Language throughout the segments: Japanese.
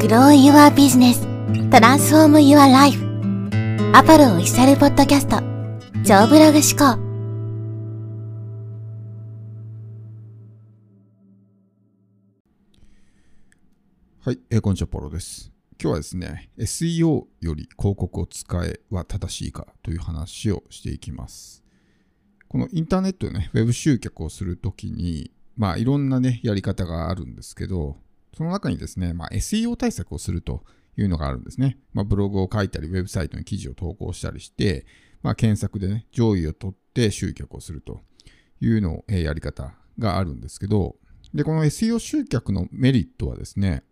Grow Your Business Transform Your Life アパルオフィシャルポッドキャスト超ブログ思考はい、えーこんにちは、ポロです。今日はですね、SEO より広告を使えは正しいかという話をしていきます。このインターネットでね、ウェブ集客をするときに、まあ、いろんなね、やり方があるんですけど、その中にですね、まあ、SEO 対策をするというのがあるんですね。まあ、ブログを書いたり、ウェブサイトに記事を投稿したりして、まあ、検索でね、上位を取って集客をするというのを、えーやり方があるんですけど、で、この SEO 集客のメリットはですね、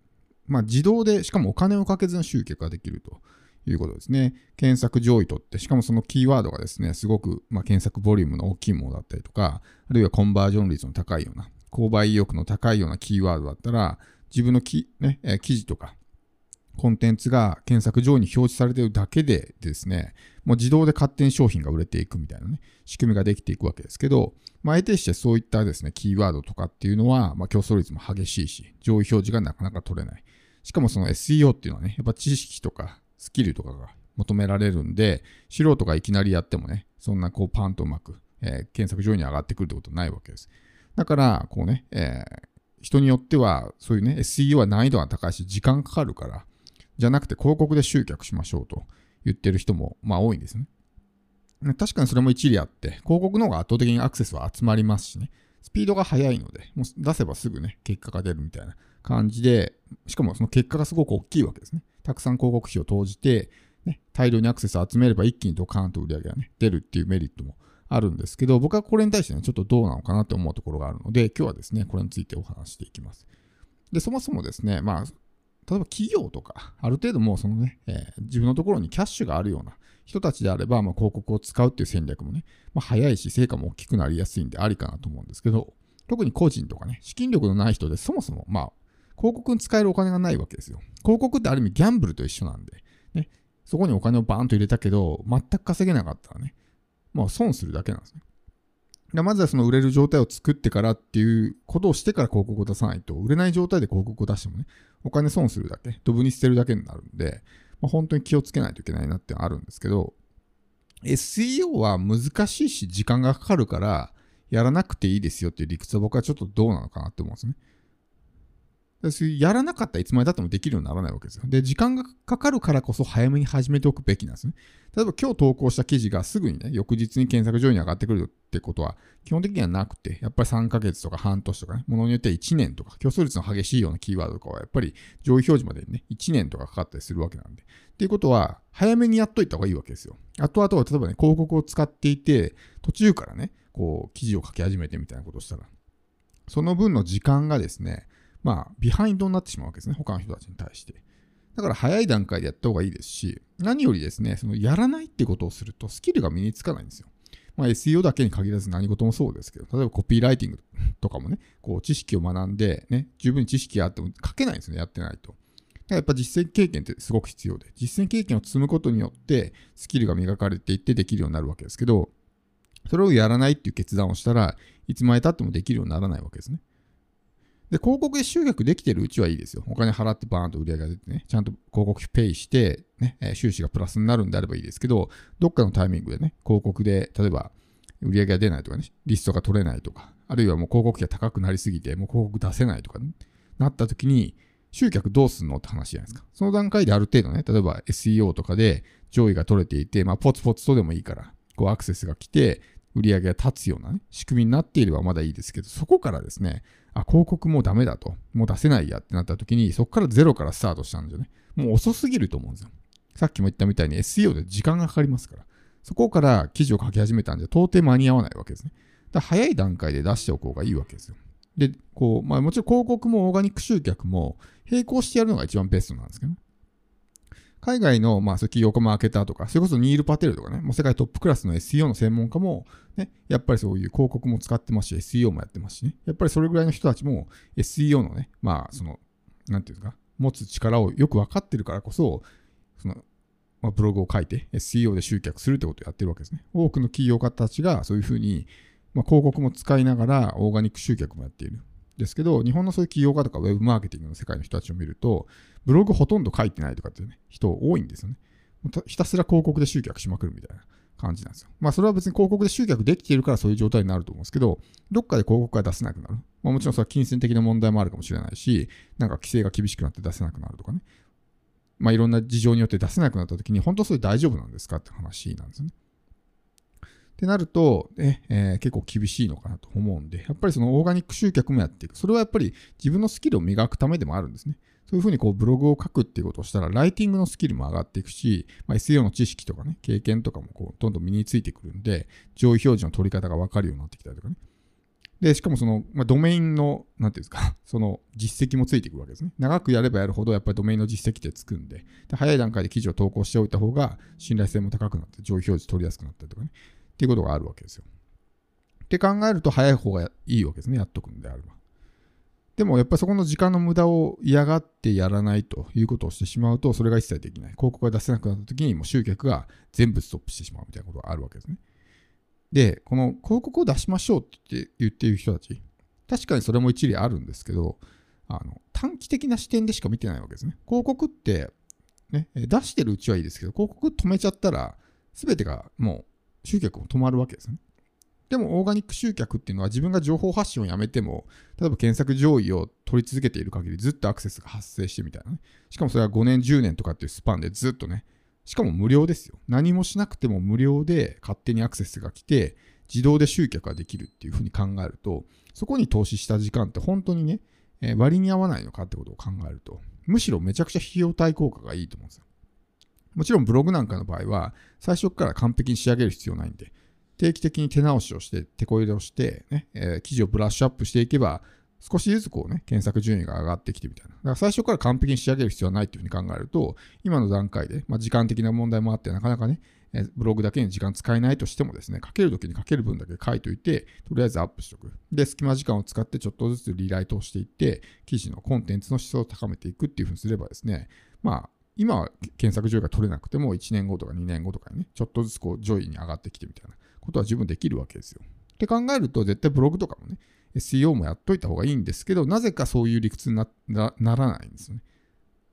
まあ、自動で、しかもお金をかけずに集客ができるということですね。検索上位取って、しかもそのキーワードがですね、すごく、まあ、検索ボリュームの大きいものだったりとか、あるいはコンバージョン率の高いような、購買意欲の高いようなキーワードだったら、自分のき、ねえ記事とか、コンテンツが検索上位に表示されているだけでですね、もう自動で勝手に商品が売れていくみたいなね、仕組みができていくわけですけど、まあ、相手してそういったですね、キーワードとかっていうのは、まあ、競争率も激しいし、上位表示がなかなか取れない。しかもその SEO っていうのはね、やっぱ知識とかスキルとかが求められるんで、素人がいきなりやってもね、そんなこうパンとうまく、えー検索上位に上がってくるってことはないわけです。だから、こうね、えー人によっては、そういうね、SEO は難易度が高いし、時間かかるから、じゃなくて広告で集客しましょうと言ってる人も、まあ多いんですね。確かにそれも一理あって、広告の方が圧倒的にアクセスは集まりますしね、スピードが速いので、もう出せばすぐね、結果が出るみたいな感じで、しかもその結果がすごく大きいわけですね。たくさん広告費を投じて、ね、大量にアクセスを集めれば一気にドカーンと売り上げがね、出るっていうメリットもあるんですけど、僕はこれに対してね、ちょっとどうなのかなって思うところがあるので、今日はですね、これについてお話していきます。で、そもそもですね、まあ、例えば企業とか、ある程度もうそのね、えー自分のところにキャッシュがあるような人たちであれば、まあ、広告を使うっていう戦略もね、まあ、早いし、成果も大きくなりやすいんでありかなと思うんですけど、特に個人とかね、資金力のない人でそもそも、まあ、広告に使えるお金がないわけですよ。広告ってある意味ギャンブルと一緒なんで、ね、そこにお金をバーンと入れたけど、全く稼げなかったらね、まあ損するだけなんですね。でまずはその売れる状態を作ってからっていうことをしてから広告を出さないと、売れない状態で広告を出してもね、お金損するだけ、ドブに捨てるだけになるんで、まあ、本当に気をつけないといけないなってあるんですけど、SEO は難しいし時間がかかるから、やらなくていいですよっていう理屈は僕はちょっとどうなのかなって思うんですね。やらなかったらいつまでたってもできるようにならないわけですよ。で、時間がかかるからこそ早めに始めておくべきなんですね。例えば今日投稿した記事がすぐにね、翌日に検索上位に上がってくるってことは基本的にはなくて、やっぱり3ヶ月とか半年とかね、ものによっては1年とか、競争率の激しいようなキーワードとかはやっぱり上位表示までにね、1年とかかかったりするわけなんで。っていうことは、早めにやっといた方がいいわけですよ。後々は例えばね、広告を使っていて、途中からね、こう、記事を書き始めてみたいなことをしたら、その分の時間がですね、まあ、ビハインドになってしまうわけですね、他の人たちに対して。だから早い段階でやった方がいいですし、何よりですね、そのやらないってことをするとスキルが身につかないんですよ。まあ、SEO だけに限らず何事もそうですけど、例えばコピーライティングとかもね、こう知識を学んで、ね、十分に知識があっても書けないんですね、やってないと。だからやっぱ実践経験ってすごく必要で、実践経験を積むことによってスキルが磨かれていってできるようになるわけですけど、それをやらないっていう決断をしたらいつまで経ってもできるようにならないわけですね。で、広告で集客できてるうちはいいですよ。お金払ってバーンと売り上げが出てね、ちゃんと広告費ペイして、ね、収支がプラスになるんであればいいですけど、どっかのタイミングでね、広告で、例えば、売り上げが出ないとかね、リストが取れないとか、あるいはもう広告費が高くなりすぎて、もう広告出せないとか、ね、なった時に、集客どうすんのって話じゃないですか。その段階である程度ね、例えば SEO とかで上位が取れていて、まあ、ポツポツとでもいいから、こうアクセスが来て、売り上げが立つようなね、仕組みになっていればまだいいですけど、そこからですね、あ、広告もうダメだと、もう出せないやってなった時に、そこからゼロからスタートしたんですよね、もう遅すぎると思うんですよ。さっきも言ったみたいに SEO で時間がかかりますから、そこから記事を書き始めたんで到底間に合わないわけですね。だ早い段階で出しておこうがいいわけですよ。で、こう、まあもちろん広告もオーガニック集客も並行してやるのが一番ベストなんですけどね。海外の、まあ、そういう企業家マーケターとか、それこそニール・パテルとかね、もう世界トップクラスの SEO の専門家も、ね、やっぱりそういう広告も使ってますし、SEO もやってますしね、やっぱりそれぐらいの人たちも SEO のね、まあ、その、なんていうんですか、持つ力をよく分かってるからこそ、その、まあ、ブログを書いて SEO で集客するってことをやってるわけですね。多くの企業家たちがそういうふうに、まあ、広告も使いながらオーガニック集客もやっている。ですけど、日本のそういう起業家とかウェブマーケティングの世界の人たちを見ると、ブログほとんど書いてないとかってね、人多いんですよね。ひたすら広告で集客しまくるみたいな感じなんですよ。まあそれは別に広告で集客できているからそういう状態になると思うんですけど、どっかで広告が出せなくなる。まあもちろんそれは金銭的な問題もあるかもしれないし、なんか規制が厳しくなって出せなくなるとかね。まあいろんな事情によって出せなくなった時に、本当それ大丈夫なんですかって話なんですよね。ってなると、ねえー、結構厳しいのかなと思うんで、やっぱりそのオーガニック集客もやっていく。それはやっぱり自分のスキルを磨くためでもあるんですね。そういうふうにこうブログを書くっていうことをしたら、ライティングのスキルも上がっていくし、まあ、SEO の知識とかね、経験とかもこうどんどん身についてくるんで、上位表示の取り方がわかるようになってきたりとかね。で、しかもその、まあ、ドメインの、なんていうんですか、その実績もついてくるわけですね。長くやればやるほど、やっぱりドメインの実績ってつくんで、で早い段階で記事を投稿しておいた方が、信頼性も高くなって、上位表示取りやすくなったりとかね。っていうことがあるわけですよ。って考えると早い方がいいわけですね、やっとくんであれば。でもやっぱりそこの時間の無駄を嫌がってやらないということをしてしまうと、それが一切できない。広告が出せなくなった時にもう集客が全部ストップしてしまうみたいなことがあるわけですね。で、この広告を出しましょうって言っている人たち、確かにそれも一理あるんですけど、あの短期的な視点でしか見てないわけですね。広告って、ね、出してるうちはいいですけど、広告止めちゃったら、全てがもう集客も止まるわけですね。でもオーガニック集客っていうのは自分が情報発信をやめても、例えば検索上位を取り続けている限りずっとアクセスが発生してみたいなね。しかもそれは5年、10年とかっていうスパンでずっとね、しかも無料ですよ。何もしなくても無料で勝手にアクセスが来て、自動で集客ができるっていうふうに考えると、そこに投資した時間って本当にね、えー、割に合わないのかってことを考えると、むしろめちゃくちゃ費用対効果がいいと思うんですよ。もちろんブログなんかの場合は、最初から完璧に仕上げる必要ないんで、定期的に手直しをして、手こ入れをして、ね、えー、記事をブラッシュアップしていけば、少しずつこうね、検索順位が上がってきてみたいな。だから最初から完璧に仕上げる必要はないっていうふうに考えると、今の段階で、まあ、時間的な問題もあって、なかなかね、えブログだけに時間使えないとしてもですね、書けるときに書ける分だけ書いといて、とりあえずアップしとく。で、隙間時間を使ってちょっとずつリライトをしていって、記事のコンテンツの質を高めていくっていうふうにすればですね、まあ、今は検索上位が取れなくても、1年後とか2年後とかにね、ちょっとずつこう上位に上がってきてみたいなことは十分できるわけですよ。って考えると、絶対ブログとかもね、SEO もやっといた方がいいんですけど、なぜかそういう理屈にならないんですね。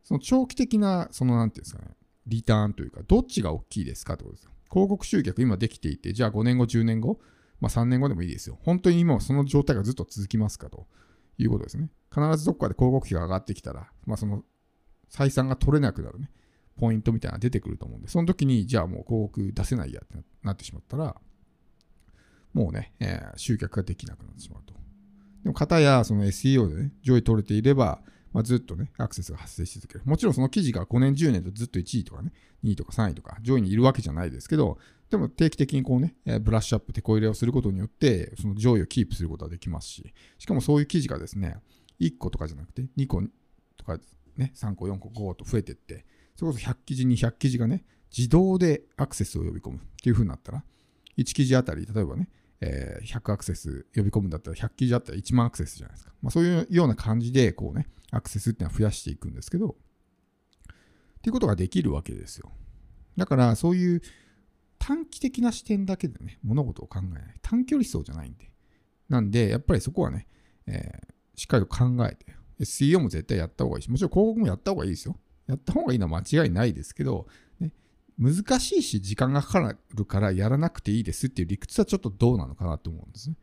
その長期的な、そのなんていうんですかね、リターンというか、どっちが大きいですかってことですよ。広告集客今できていて、じゃあ5年後、10年後、まあ3年後でもいいですよ。本当に今はその状態がずっと続きますかということですね。必ずどっかで広告費が上がってきたら、まあその採算が取れなくなるね、ポイントみたいなのが出てくると思うんで、その時に、じゃあもう広告出せないやってなってしまったら、もうね、えー、集客ができなくなってしまうと。でも、方やその SEO でね、上位取れていれば、まあ、ずっとね、アクセスが発生し続ける。もちろんその記事が5年、10年とずっと1位とかね、2位とか3位とか上位にいるわけじゃないですけど、でも定期的にこうね、ブラッシュアップ、手こ入れをすることによって、その上位をキープすることができますし、しかもそういう記事がですね、1個とかじゃなくて、2個とかね、3個、4個、5個と増えていって、それこそ100記事、200記事がね、自動でアクセスを呼び込むっていう風になったら、1記事あたり、例えばね、えー、100アクセス呼び込むんだったら100記事あったら1万アクセスじゃないですか。まあ、そういうような感じで、こうね、アクセスっていうのは増やしていくんですけど、っていうことができるわけですよ。だから、そういう短期的な視点だけでね、物事を考えない。短距離走じゃないんで。なんで、やっぱりそこはね、えー、しっかりと考えて、SEO も絶対やった方がいいし、もちろん広告もやった方がいいですよ。やった方がいいのは間違いないですけど、ね、難しいし時間がかかるからやらなくていいですっていう理屈はちょっとどうなのかなと思うんですね。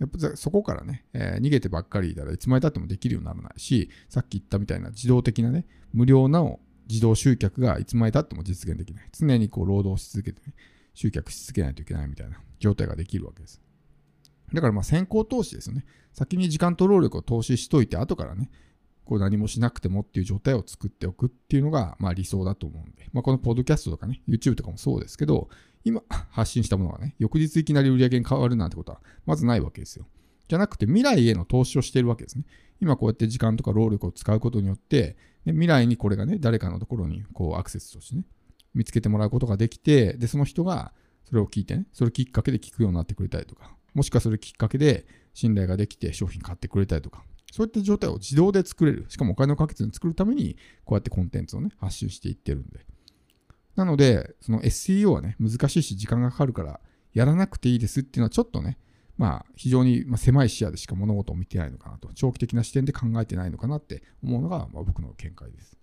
やっぱそこからね、えー、逃げてばっかりいたらいつまでたってもできるようにならないし、さっき言ったみたいな自動的なね、無料な自動集客がいつまでたっても実現できない。常にこう労働し続けて、ね、集客し続けないといけないみたいな状態ができるわけです。だからまあ先行投資ですよね。先に時間と労力を投資しといて、後からね、こう何もしなくてもっていう状態を作っておくっていうのが、まあ理想だと思うんで、まあこのポッドキャストとかね、YouTube とかもそうですけど、今発信したものがね、翌日いきなり売り上げに変わるなんてことはまずないわけですよ。じゃなくて未来への投資をしているわけですね。今こうやって時間とか労力を使うことによって、ね、未来にこれがね、誰かのところにこうアクセスとしてね、見つけてもらうことができて、で、その人がそれを聞いてね、それきっかけで聞くようになってくれたりとか、もしくはそれきっかけで信頼ができて商品買ってくれたりとか、そういった状態を自動で作れる。しかもお金をかけずに作るために、こうやってコンテンツをね、発信していってるんで。なので、その SEO はね、難しいし時間がかかるから、やらなくていいですっていうのはちょっとね、まあ、非常に狭い視野でしか物事を見てないのかなと、長期的な視点で考えてないのかなって思うのがまあ僕の見解です。